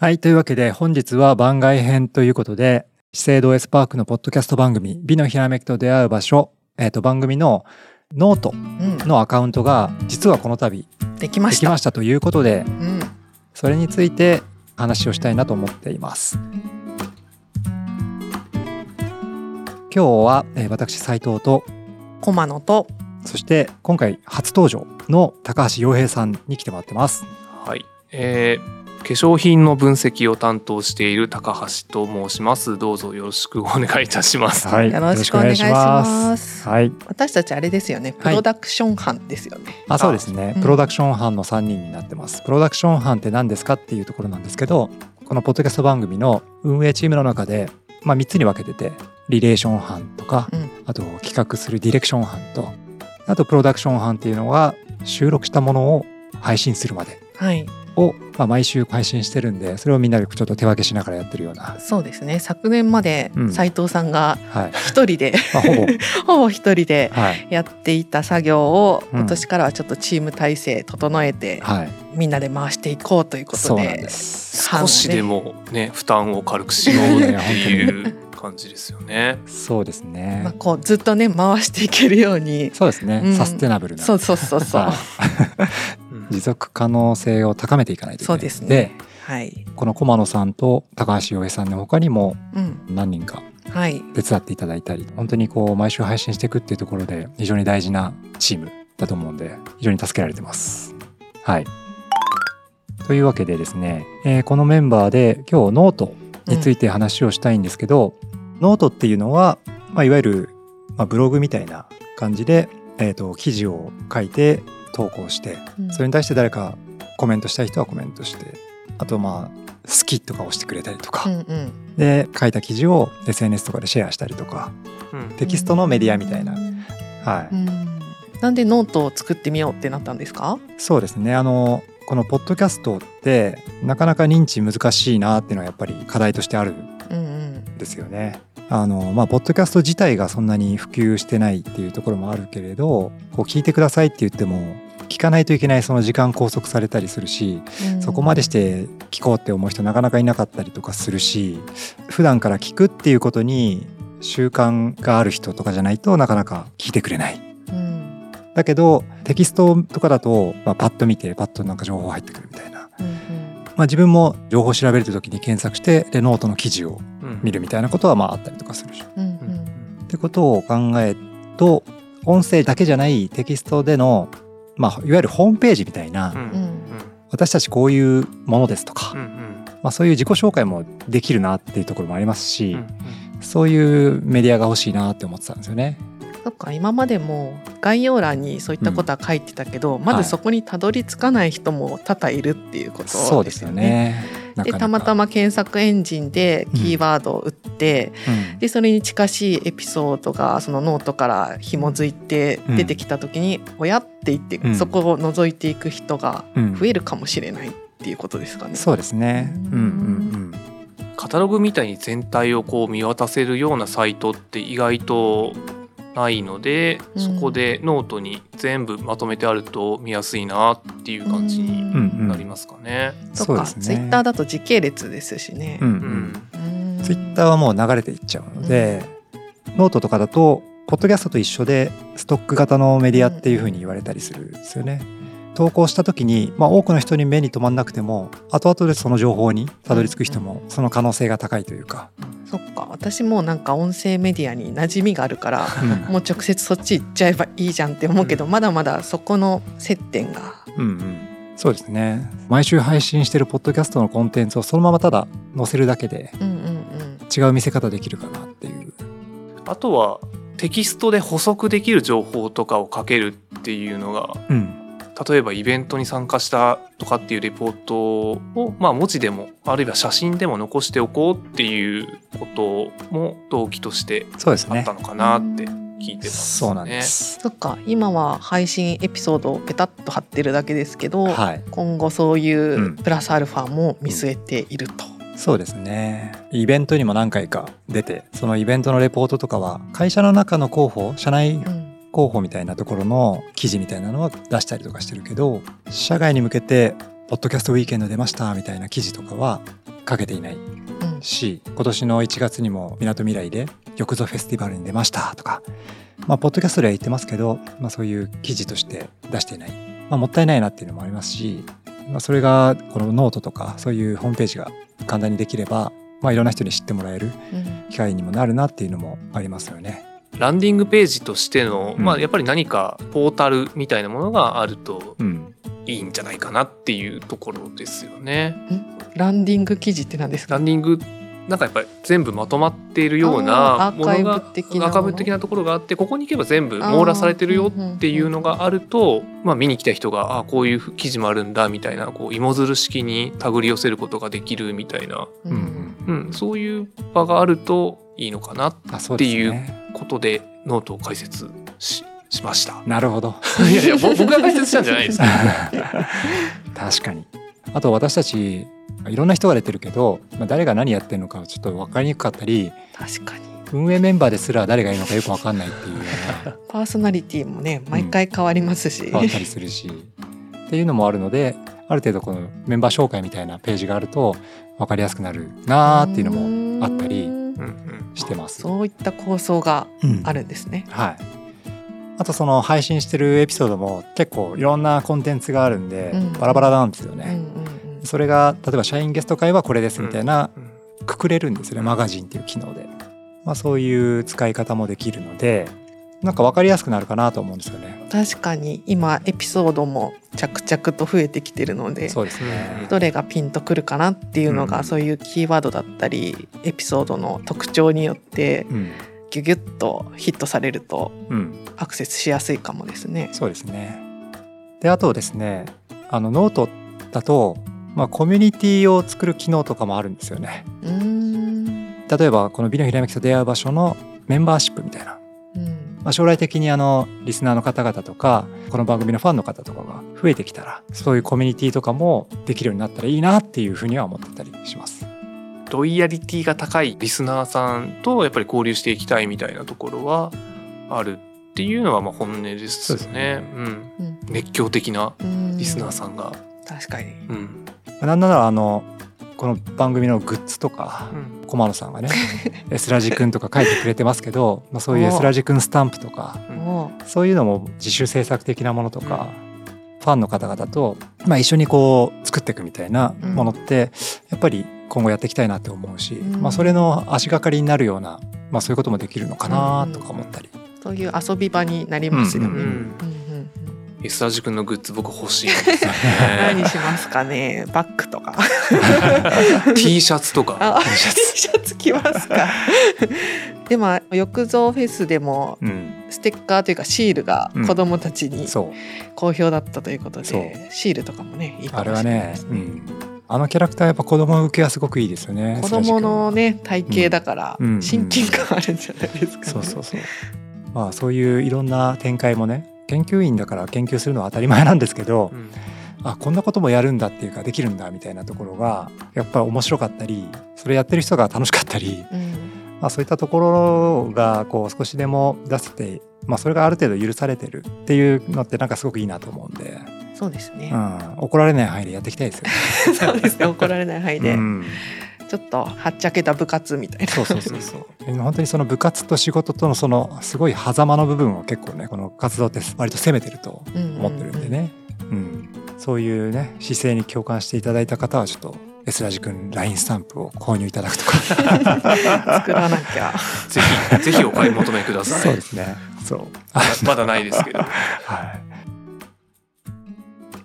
はい。というわけで、本日は番外編ということで、資生堂 S/PARK のポッドキャスト番組、美のひらめきと出会う場所、えっ、と、番組のノートうん、のアカウントが、実はこの度、できました。できましたということで、うん、それについて話をしたいなと思っています。今日は、えー私斉藤とコマノとそして今回初登場の高橋洋平さんに来てもらってます。はい、えー化粧品の分析を担当している高橋と申します。どうぞよろしくお願いいたします。はいよろしくお願いします。はい。私たちあれですよね。プロダクション班ですよね。あ、そうですね。うんプロダクション班の3人になってます。プロダクション班って何ですかっていうところなんですけど、このポッドキャスト番組の運営チームの中で、まあ3つに分けてて、リレーション班とか、うんあと企画するディレクション班と、あとプロダクション班っていうのが収録したものを配信するまではい、を、まあ、毎週配信してるんで、それをみんなでちょっと手分けしながらやってるような、そうですね。昨年までうん斉藤さんがはい。一人で、まあ、ほぼ、ほぼ一人ではい。やっていた作業を、うん今年からはちょっとチーム体制整えて、はい。みんなで回していこうということで。です。少しでもね負担を軽くしようっていう感じですよね。そうですね。まあ、こうずっとね回していけるように。そうですね、うんサステナブルな。そうそうそうそう。はい持続可能性を高めていかないといけないそうですね。はい。この駒野さんと高橋洋平さんの他にもうん。何人かはい。手伝っていただいたり本当にこう毎週配信していくっていうところで非常に大事なチームだと思うんで非常に助けられてます。はいというわけでですね、えーこのメンバーで今日ノートについて話をしたいんですけど、ノートっていうのは、まあ、いわゆる、まあ、ブログみたいな感じで、えー、と記事を書いて投稿してうん。それに対して誰かコメントしたい人はコメントしてあとまあ好きとか押してくれたりとか、うんうん。で書いた記事を SNS とかでシェアしたりとか。うん。テキストのメディアみたいな、うん。はい、うん。なんでノートを作ってみようってなったんですか？そうですね。あのこのポッドキャストってなかなか認知難しいなっていうのはやっぱり課題としてあるうんうん。ん。ですよね。あのまあ、ポッドキャスト自体がそんなに普及してないっていうところもあるけれどこう聞いてくださいって言っても聞かないといけないその時間拘束されたりするしそこまでして聞こうって思う人なかなかいなかったりとかするし普段から聞くっていうことに習慣がある人とかじゃないとなかなか聞いてくれない。うん。だけどテキストとかだと、まあ、パッと見てパッとなんか情報入ってくるみたいな、うんまあ、自分も情報を調べる時に検索してでノートの記事をうん。見るみたいなことはまああったりとかするし。うんうんうん。ってことを考えると音声だけじゃないテキストでの、まあ、いわゆるホームページみたいな、うんうん私たちこういうものですとか、うんうんまあ、そういう自己紹介もできるなっていうところもありますし、うんそういうメディアが欲しいなって思ってたんですよね。そっか今までも概要欄にそういったことは書いてたけど、まずそこにたどり着かない人も多々いるっていうことですよね。そうですよね。なかなか。でたまたま検索エンジンでキーワードを打って、うん。でそれに近しいエピソードがそのノートから紐づいて出てきた時に「おや?」って言って、うん。そこを覗いていく人がうん。増えるかもしれないっていうことですかね。そうですね。うんうん。カタログみたいに全体をこう見渡せるようなサイトって意外とないので、うんそこでノートに全部まとめてあると見やすいなっていう感じにうんうんなりますかね。うん。そっかそうですね。ツイッターだと時系列ですしね。うんううんんうんツイッターはもう流れていっちゃうので、ノートとかだとポッドキャストと一緒でストック型のメディアっていうふうに言われたりするんですよね。投稿した時に、まあ、多くの人に目に留まんなくても後々でその情報にたどり着く人もその可能性が高いというか、そっか。私もなんか音声メディアに馴染みがあるからうん。もう直接そっち行っちゃえばいいじゃんって思うけど、まだまだそこの接点が。うんうん。そうですね。毎週配信してるポッドキャストのコンテンツをそのままただ載せるだけでうんうんうん。違う見せ方できるかなっていう。あとはテキストで補足できる情報とかを書けるっていうのがうん例えばイベントに参加したとかっていうレポートを、まあ、文字でもあるいは写真でも残しておこうっていうことも動機としてそうですね。あったのかなって聞いてます、ね。そうなんです、そっか今は配信エピソードをペタッと貼ってるだけですけど、はい。今後そういうん。うプラスアルファも見据えていると。そうですね。イベントにも何回か出てそのイベントのレポートとかは会社の中の広報社内うん広報みたいなところの記事みたいなのは出したりとかしてるけど社外に向けて「ポッドキャストウィーケンド出ました」みたいな記事とかは書けていないうん。し今年の1月にもみなとみらいで玉座フェスティバルに出ましたとか、まあ、ポッドキャストでは言ってますけど、まあ、そういう記事として出していない、まあ、もったいないなっていうのもありますし、まあ、それがこのノートとかそういうホームページが簡単にできれば、まあ、いろんな人に知ってもらえるうん。機会にもなるなっていうのもありますよね。ランディングページとしての、うん。まあやっぱり何かポータルみたいなものがあるとうん、いいんじゃないかなっていうところですよね。ランディング記事って何ですか？ランディングなんかやっぱり全部まとまっているようなものがアーカイブ的なところがあってここに行けば全部網羅されてるよっていうのがあると、まあ、見に来た人があこういう記事もあるんだみたいなこう芋づる式に手繰り寄せることができるみたいな、ううんん。うん、そういう場があるといいのかなっていうね。ことでノートを開設ししました。なるほど。いやいやぼ僕が開設したんじゃないです。け ど確かに。あと私たちいろんな人が出てるけど、まあ、誰が何やってるのかちょっと分かりにくかったり確かに。運営メンバーですら誰がいるのかよく分かんないっていうような。パーソナリティもね毎回変わりますし、変わったりするし。っていうのもあるのである程度このメンバー紹介みたいなページがあると分かりやすくなるなーっていうのもあったりうんうんうんしてます。そういった構想がうんあるんですね。はいあとその配信してるエピソードも結構いろんなコンテンツがあるんでうんバラバラなんですよね。うんうんうんそれが例えば社員ゲスト会はこれですみたいなうんくくれるんですよねマガジンっていう機能で、まあ、そういう使い方もできるのでなんか分かりやすくなるかなと思うんですよね。確かに今エピソードも着々と増えてきてるのでそうですね。どれがピンとくるかなっていうのが、うんそういうキーワードだったりエピソードの特徴によってうん、ギュギュッとヒットされるとうん、アクセスしやすいかもですね。そうですね。であとですねあのノートだと、まあ、コミュニティを作る機能とかもあるんですよね。うーん例えばこの美のひらめきと出会う場所のメンバーシップみたいな、うんまあ、将来的にあのリスナーの方々とかこの番組のファンの方とかが増えてきたらそういうコミュニティとかもできるようになったらいいなっていうふうには思ってたりします。ロイヤリティが高いリスナーさんとやっぱり交流していきたいみたいなところはあるっていうのはまあ本音ですよね。うん、うん熱狂的なうんリスナーさんが、確かに。うんなんならあのこの番組のグッズとかうん。駒野さんがね エスラジくんとか書いてくれてますけど、まあ、そういうエスラジくんスタンプとかそういうのも自主制作的なものとか、ファンの方々と、まあ、一緒にこう作っていくみたいなものって、やっぱり今後やっていきたいなって思うし、うん。まあ、それの足がかりになるような、まあ、そういうこともできるのかなとか思ったり、うそういう遊び場になりますよね。うんうんうんうんうんエスラジ君のグッズ僕欲しいんですよ何ね。しますかね？バッグとか。T シャツとか。あ、T シャツ着ますか。でも浴造フェスでもうん。ステッカーというかシールが子どもたちに好評だったということそう。で、シールとかもねいいかあれはもしれないねあのキャラクターやっぱ子供受けはすごくいいですよね子供のね体型だからうん。親近感あるんじゃないですか、ね。そうそうそう。まあそういういろんな展開もね研究員だから研究するのは当たり前なんですけど、うん。あこんなこともやるんだっていうかできるんだみたいなところがやっぱり面白かったりそれやってる人が楽しかったり、うん。まあ、そういったところがこう少しでも出せて、まあ、それがある程度許されてるっていうのってなんかすごくいいなと思うんで、そうですね。う、ん、怒られない範囲でやっていきたいですよね。そうですね。怒られない範囲で、うんちょっとはっちゃけた部活みたいな。そうそうそうそう。本当にその部活と仕事とのそのすごい狭間の部分を結構ねこの活動って割と攻めてると思ってるんでね、うん。そういうね姿勢に共感していただいた方はちょっと S ラジ君 LINE スタンプを購入いただくとか。作らなきゃ。ぜひぜひお買い求めください。そうですね。そう。ままだないですけど。はい。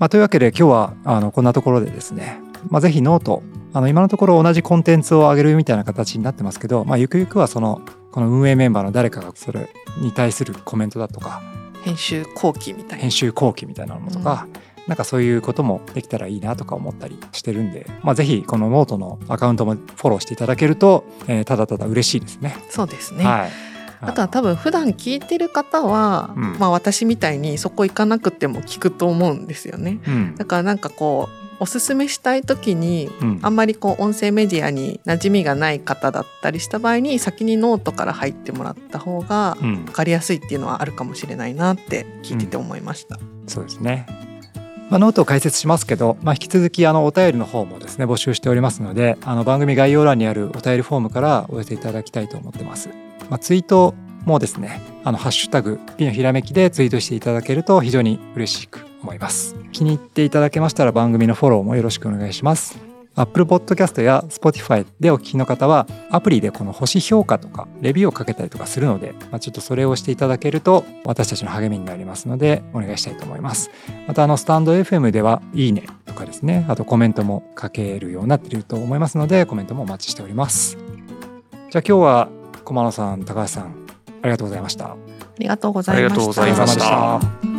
まあ、というわけで今日はあのこんなところでですね、まあ、ぜひノートあの今のところ同じコンテンツを上げるみたいな形になってますけど、まあ、ゆくゆくはそのこの運営メンバーの誰かがそれに対するコメントだとか編集後記みたいな。編集後記みたいなのとか、なんかそういうこともできたらいいなとか思ったりしてるんで、まあ、ぜひこのノートのアカウントもフォローしていただけると、えーただただ嬉しいですね。そうですね、はい、あとは多分普段聞いてる方は、うん。まあ私みたいにそこ行かなくても聞くと思うんですよね。うん。だからなんかこうおすすめしたい時にうんあんまりこう音声メディアに馴染みがない方だったりした場合に先にノートから入ってもらった方がうん分かりやすいっていうのはあるかもしれないなって聞いてて思いました。そうですね。まあ、ノートを開設しますけど、まあ、引き続きあのお便りの方もですね募集しておりますのであの番組概要欄にあるお便りフォームからお寄せいただきたいと思ってます。まあ、ツイートもですねあのハッシュタグピのひらめきでツイートしていただけると非常に嬉しく思います気に入っていただけましたら番組のフォローもよろしくお願いします Apple Podcast や Spotify でお聞きの方はアプリでこの星評価とかレビューをかけたりとかするので、まあ、ちょっとそれをしていただけると私たちの励みになりますのでお願いしたいと思いますまたあのスタンド FM ではいいねとかですねあとコメントも書けるようになっていると思いますのでコメントもお待ちしておりますじゃあ今日は駒野さん高橋さんありがとうございましたありがとうございました。ありがとうございました。